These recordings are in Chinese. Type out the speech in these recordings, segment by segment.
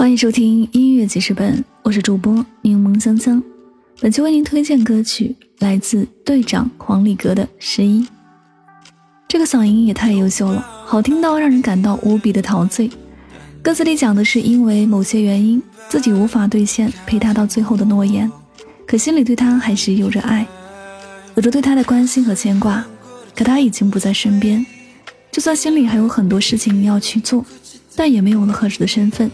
欢迎收听音乐记事本，我是主播柠檬香香。本期为您推荐歌曲来自队长黄礼格的《十一》。这个嗓音也太优秀了，好听到让人感到无比的陶醉。歌词里讲的是因为某些原因，自己无法兑现陪他到最后的诺言，可心里对他还是有着爱，有着对他的关心和牵挂。可他已经不在身边，就算心里还有很多事情要去做，但也没有了合适的身份。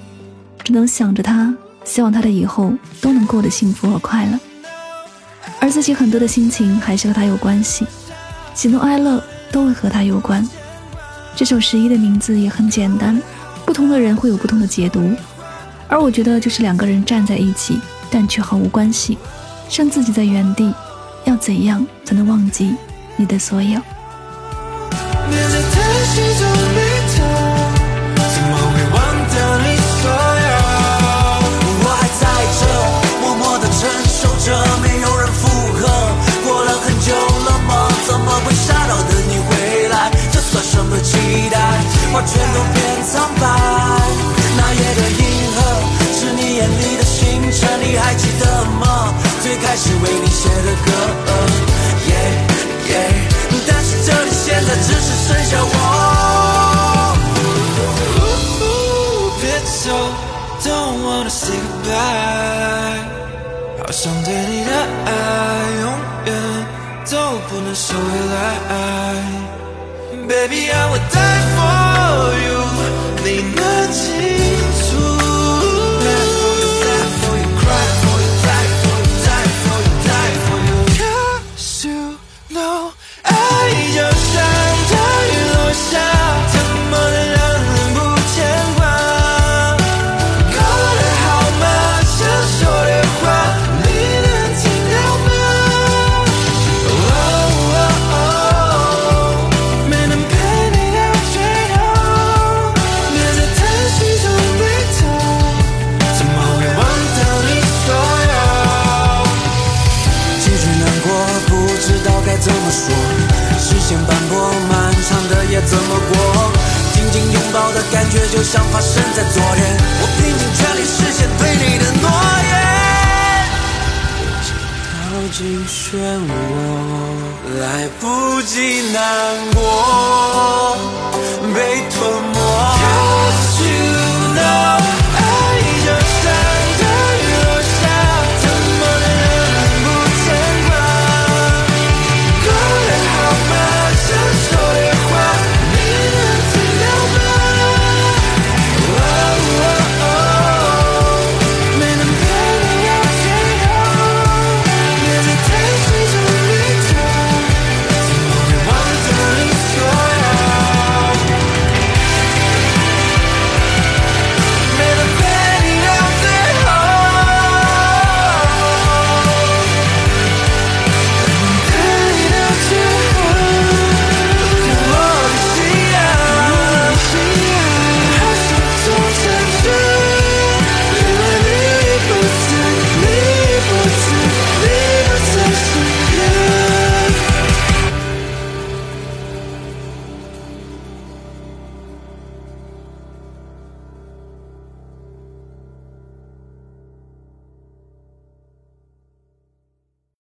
只能想着他，希望他的以后都能过得幸福和快乐，而自己很多的心情还是和他有关系，喜怒哀乐都会和他有关。这首十一的名字也很简单，不同的人会有不同的解读，而我觉得就是两个人站在一起，但却毫无关系，剩自己在原地，要怎样才能忘记你的所有？开始为你写的歌。但是这里现在只是剩下我。别走，Don't wanna say goodbye。好想对你的爱永远都不能收回来。Baby，让我带。说，视线斑驳，漫长的夜怎么过？紧紧拥抱的感觉就像发生在昨天。我拼尽全力实现对你的诺言，已经掉进漩涡，来不及难过。